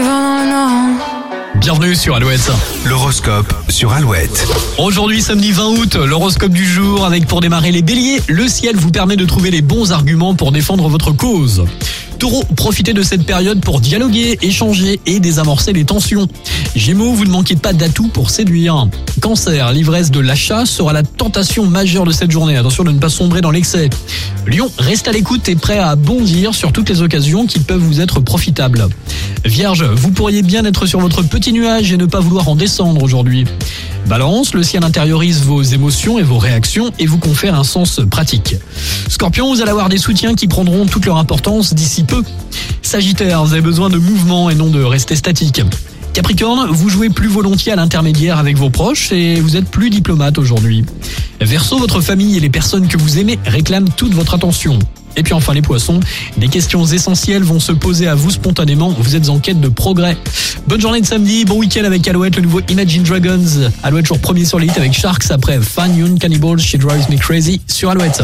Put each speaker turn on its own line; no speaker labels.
vents dans
Bienvenue sur Alouette.
L'horoscope sur Alouette.
Aujourd'hui, samedi 20 août, l'horoscope du jour avec pour démarrer les béliers. Le ciel vous permet de trouver les bons arguments pour défendre votre cause. Taureau, profitez de cette période pour dialoguer, échanger et désamorcer les tensions. Gémeaux, vous ne manquez pas d'atouts pour séduire. Cancer, l'ivresse de l'achat sera la tentation majeure de cette journée. Attention de ne pas sombrer dans l'excès. Lion, reste à l'écoute et prêt à bondir sur toutes les occasions qui peuvent vous être profitables. Vierge, vous pourriez bien être sur votre petit nuage et ne pas vouloir en descendre aujourd'hui. Balance, le ciel intériorise vos émotions et vos réactions et vous confère un sens pratique. Scorpion, vous allez avoir des soutiens qui prendront toute leur importance d'ici peu. Sagittaire, vous avez besoin de mouvement et non de rester statique. Capricorne, vous jouez plus volontiers à l'intermédiaire avec vos proches et vous êtes plus diplomate aujourd'hui. Verseau, votre famille et les personnes que vous aimez réclament toute votre attention. Et puis enfin les poissons, des questions essentielles vont se poser à vous spontanément, vous êtes en quête de progrès. Bonne journée de samedi, bon week-end avec Alouette, le nouveau Imagine Dragons. Alouette toujours premier sur les hits avec Sharks après Fan Young Cannibals, She Drives Me Crazy sur Alouette.